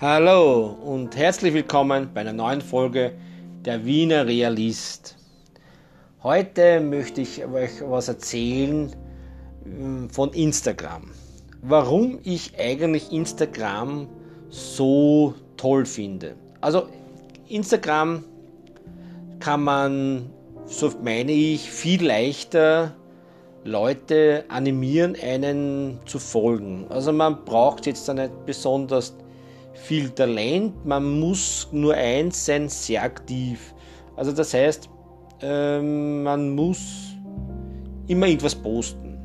Hallo und herzlich willkommen bei einer neuen Folge der Wiener Realist. Heute möchte ich euch was erzählen hm, von Instagram. Warum ich eigentlich Instagram so toll finde. Also Instagram kann man, so meine ich, viel leichter Leute animieren, einen zu folgen. Also man braucht jetzt da nicht besonders viel Talent, man muss nur eins sein, sehr aktiv. Also das heißt, ähm, man muss immer irgendwas posten.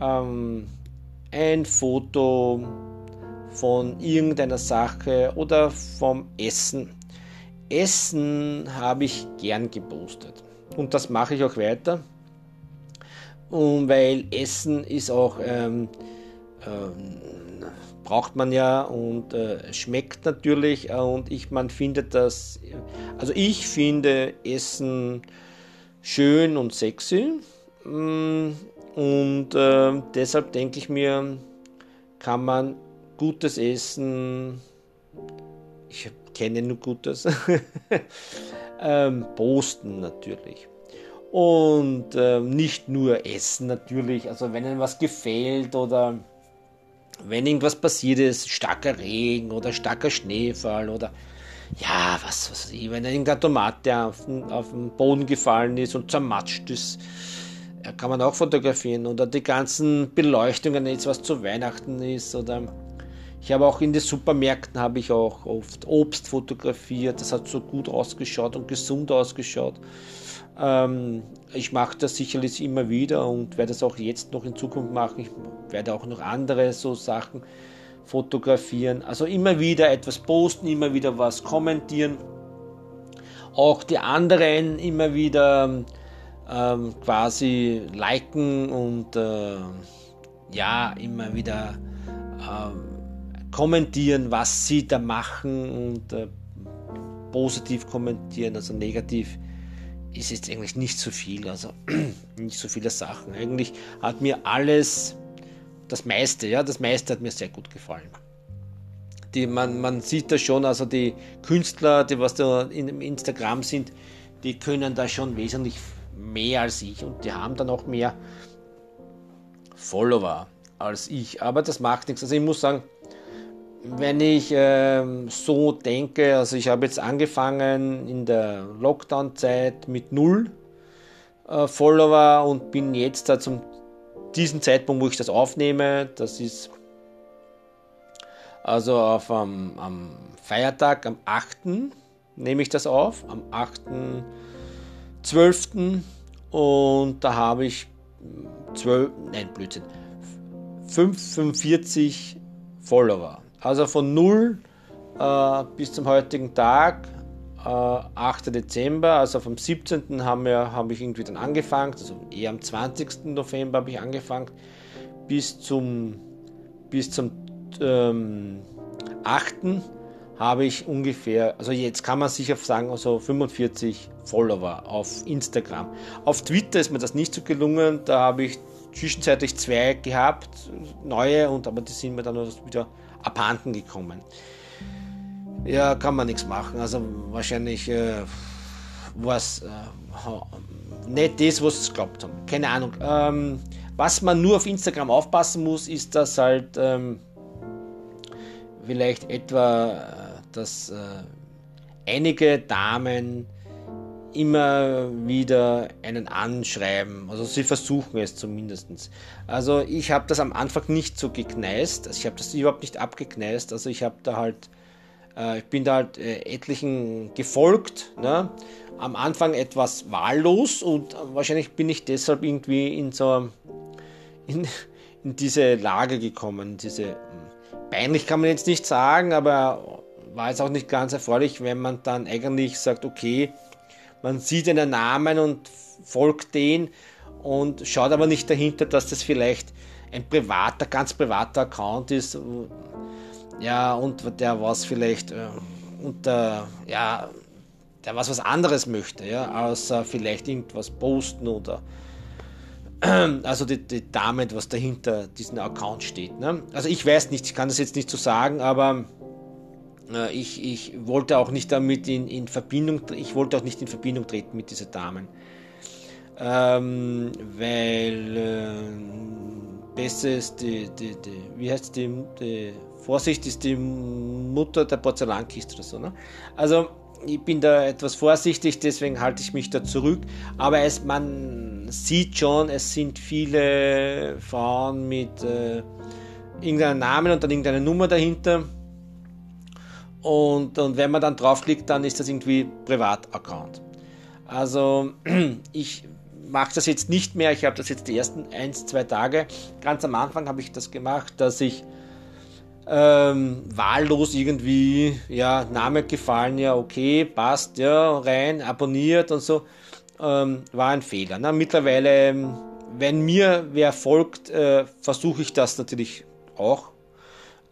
Ähm, ein Foto von irgendeiner Sache oder vom Essen. Essen habe ich gern gepostet und das mache ich auch weiter. Und weil Essen ist auch ähm, ähm, braucht man ja und äh, schmeckt natürlich und ich man findet das also ich finde Essen schön und sexy mm, und äh, deshalb denke ich mir kann man gutes Essen ich kenne nur Gutes ähm, posten natürlich. Und äh, nicht nur essen natürlich also wenn einem was gefällt oder wenn irgendwas passiert ist, starker Regen oder starker Schneefall oder ja, was weiß ich, wenn irgendeine Tomate auf den, auf den Boden gefallen ist und zermatscht ist, kann man auch fotografieren. Oder die ganzen Beleuchtungen, jetzt was zu Weihnachten ist. Oder ich habe auch in den Supermärkten habe ich auch oft Obst fotografiert. Das hat so gut ausgeschaut und gesund ausgeschaut. Ähm, ich mache das sicherlich immer wieder und werde das auch jetzt noch in Zukunft machen. Ich werde auch noch andere so Sachen fotografieren. Also immer wieder etwas posten, immer wieder was kommentieren. Auch die anderen immer wieder ähm, quasi liken und äh, ja, immer wieder äh, kommentieren, was sie da machen und äh, positiv kommentieren, also negativ ist jetzt eigentlich nicht so viel, also nicht so viele Sachen. Eigentlich hat mir alles, das meiste, ja, das meiste hat mir sehr gut gefallen. Die, man, man sieht da schon, also die Künstler, die was da in Instagram sind, die können da schon wesentlich mehr als ich und die haben dann auch mehr Follower als ich. Aber das macht nichts. Also ich muss sagen, wenn ich äh, so denke, also ich habe jetzt angefangen in der Lockdown-Zeit mit null äh, Follower und bin jetzt da zum diesen Zeitpunkt, wo ich das aufnehme, das ist also auf, um, am Feiertag, am 8. nehme ich das auf, am 8.12. und da habe ich 12, nein, Blödsinn, 45 Follower. Also von 0 äh, bis zum heutigen Tag, äh, 8. Dezember, also vom 17. haben wir, habe ich irgendwie dann angefangen, also eher am 20. November habe ich angefangen, bis zum, bis zum ähm, 8. habe ich ungefähr, also jetzt kann man sicher sagen, also 45 Follower auf Instagram. Auf Twitter ist mir das nicht so gelungen, da habe ich zwischenzeitlich zwei gehabt, neue, und aber die sind mir dann wieder abhanden gekommen. Ja, kann man nichts machen. Also wahrscheinlich äh, was äh, nicht das, was sie glaubt haben. Keine Ahnung. Ähm, was man nur auf Instagram aufpassen muss, ist, dass halt ähm, vielleicht etwa, äh, dass äh, einige Damen immer wieder einen anschreiben. Also sie versuchen es zumindest. Also ich habe das am Anfang nicht so gekneist. Also ich habe das überhaupt nicht abgekneist. Also ich habe da halt, äh, ich bin da halt äh, etlichen gefolgt. Ne? Am Anfang etwas wahllos und wahrscheinlich bin ich deshalb irgendwie in so in, in diese Lage gekommen. Diese peinlich kann man jetzt nicht sagen, aber war jetzt auch nicht ganz erfreulich, wenn man dann eigentlich sagt, okay, man sieht einen Namen und folgt den und schaut aber nicht dahinter, dass das vielleicht ein privater, ganz privater Account ist. Ja, und der was vielleicht äh, unter, ja, der was was anderes möchte, ja, außer vielleicht irgendwas posten oder also die, die Dame, was dahinter diesen Account steht. Ne? Also ich weiß nicht, ich kann das jetzt nicht so sagen, aber ich, ich wollte auch nicht damit in, in Verbindung, ich wollte auch nicht in Verbindung treten mit diesen Damen. Ähm, weil äh, besser ist die, die, die, wie heißt die, die, Vorsicht ist die Mutter der Porzellankiste oder so. Ne? Also ich bin da etwas vorsichtig, deswegen halte ich mich da zurück. Aber es, man sieht schon, es sind viele Frauen mit äh, irgendeinem Namen und dann irgendeine Nummer dahinter. Und, und wenn man dann draufklickt, dann ist das irgendwie Privataccount. Also ich mache das jetzt nicht mehr. Ich habe das jetzt die ersten ein, zwei Tage. Ganz am Anfang habe ich das gemacht, dass ich ähm, wahllos irgendwie, ja, Name gefallen, ja, okay, passt, ja, rein, abonniert und so, ähm, war ein Fehler. Na, mittlerweile, wenn mir wer folgt, äh, versuche ich das natürlich auch.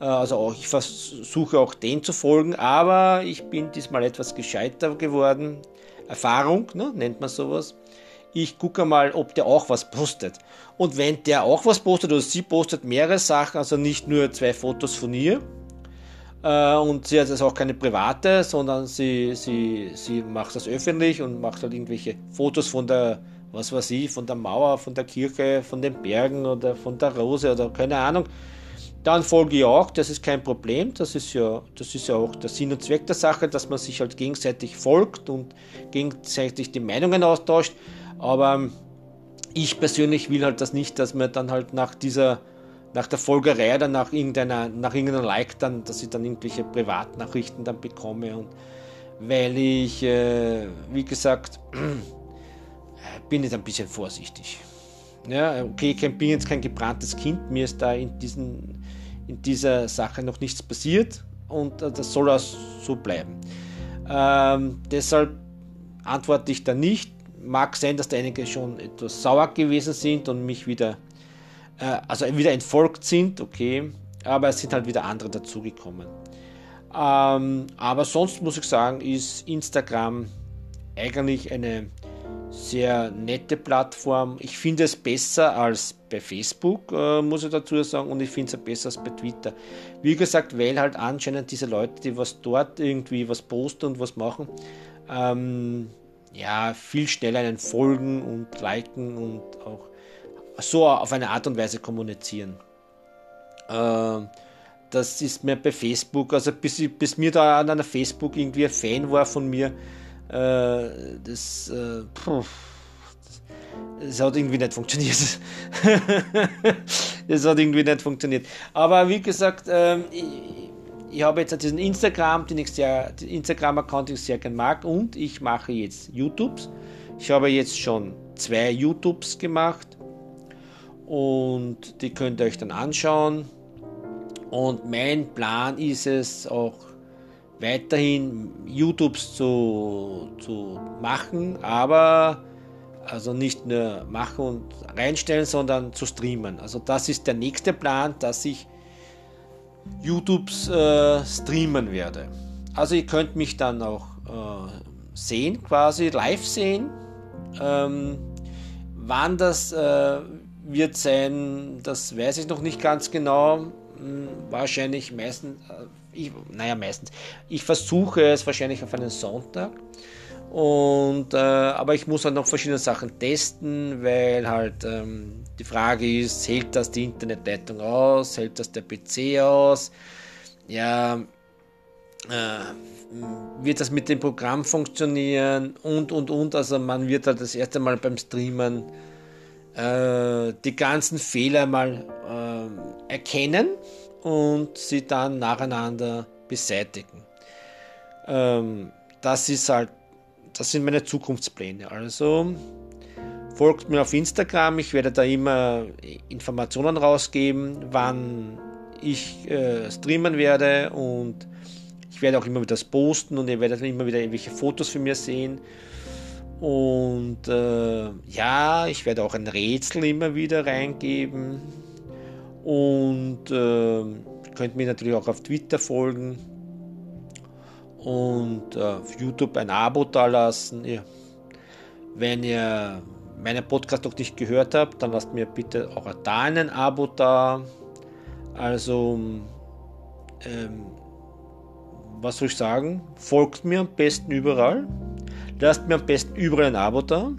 Äh, also auch, ich versuche auch den zu folgen, aber ich bin diesmal etwas gescheiter geworden. Erfahrung, ne, nennt man sowas ich gucke mal, ob der auch was postet. Und wenn der auch was postet oder sie postet mehrere Sachen, also nicht nur zwei Fotos von ihr, äh, und sie hat jetzt auch keine private, sondern sie, sie, sie macht das öffentlich und macht halt irgendwelche Fotos von der, was weiß ich, von der Mauer, von der Kirche, von den Bergen oder von der Rose oder keine Ahnung. Dann folge ich auch, das ist kein Problem, das ist ja, das ist ja auch der Sinn und Zweck der Sache, dass man sich halt gegenseitig folgt und gegenseitig die Meinungen austauscht. Aber ich persönlich will halt das nicht, dass man dann halt nach dieser, nach der Folgerei oder nach irgendeiner, nach irgendeiner Like dann, dass ich dann irgendwelche Privatnachrichten dann bekomme und weil ich, äh, wie gesagt, bin jetzt ein bisschen vorsichtig. Ja, okay, ich bin jetzt kein gebranntes Kind, mir ist da in, diesen, in dieser Sache noch nichts passiert und äh, das soll auch so bleiben. Ähm, deshalb antworte ich da nicht mag sein, dass da einige schon etwas sauer gewesen sind und mich wieder, äh, also wieder entfolgt sind, okay, aber es sind halt wieder andere dazugekommen. Ähm, aber sonst muss ich sagen, ist Instagram eigentlich eine sehr nette Plattform. Ich finde es besser als bei Facebook, äh, muss ich dazu sagen, und ich finde es besser als bei Twitter. Wie gesagt, weil halt anscheinend diese Leute, die was dort irgendwie was posten und was machen, ähm, ja, viel schneller einen folgen und liken und auch so auf eine Art und Weise kommunizieren. Äh, das ist mir bei Facebook, also bis, bis mir da an einer Facebook irgendwie ein Fan war von mir, äh, das, äh, puh, das, hat irgendwie nicht funktioniert. das hat irgendwie nicht funktioniert. Aber wie gesagt, ähm, ich, ich habe jetzt diesen Instagram, den ich sehr, den Instagram-Account, den ich sehr gerne mag, und ich mache jetzt YouTubes. Ich habe jetzt schon zwei YouTubes gemacht und die könnt ihr euch dann anschauen. Und mein Plan ist es auch weiterhin YouTubes zu, zu machen, aber also nicht nur machen und reinstellen, sondern zu streamen. Also das ist der nächste Plan, dass ich YouTubes äh, streamen werde. Also ihr könnt mich dann auch äh, sehen, quasi live sehen. Ähm, wann das äh, wird sein, das weiß ich noch nicht ganz genau. Hm, wahrscheinlich meistens, äh, ich, naja meistens, ich versuche es wahrscheinlich auf einen Sonntag. Und, äh, aber ich muss halt noch verschiedene Sachen testen, weil halt ähm, die Frage ist, hält das die Internetleitung aus, hält das der PC aus? Ja, äh, wird das mit dem Programm funktionieren und und und. Also man wird halt das erste Mal beim Streamen äh, die ganzen Fehler mal äh, erkennen und sie dann nacheinander beseitigen. Ähm, das ist halt das sind meine Zukunftspläne. Also folgt mir auf Instagram, ich werde da immer Informationen rausgeben, wann ich äh, streamen werde und ich werde auch immer wieder das posten und ihr werdet immer wieder irgendwelche Fotos von mir sehen. Und äh, ja, ich werde auch ein Rätsel immer wieder reingeben. Und äh, könnt mir natürlich auch auf Twitter folgen und äh, auf YouTube ein Abo da lassen. Ja. Wenn ihr meinen Podcast noch nicht gehört habt, dann lasst mir bitte auch da ein Abo da. Also, ähm, was soll ich sagen? Folgt mir am besten überall. Lasst mir am besten überall ein Abo da.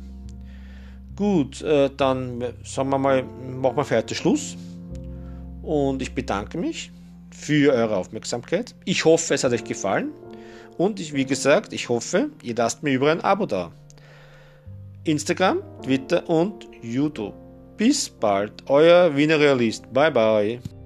Gut, äh, dann sagen wir mal, machen wir für heute Schluss. Und ich bedanke mich für eure Aufmerksamkeit. Ich hoffe, es hat euch gefallen. Und ich, wie gesagt, ich hoffe, ihr lasst mir überall ein Abo da. Instagram, Twitter und YouTube. Bis bald, euer Wiener Realist. Bye bye.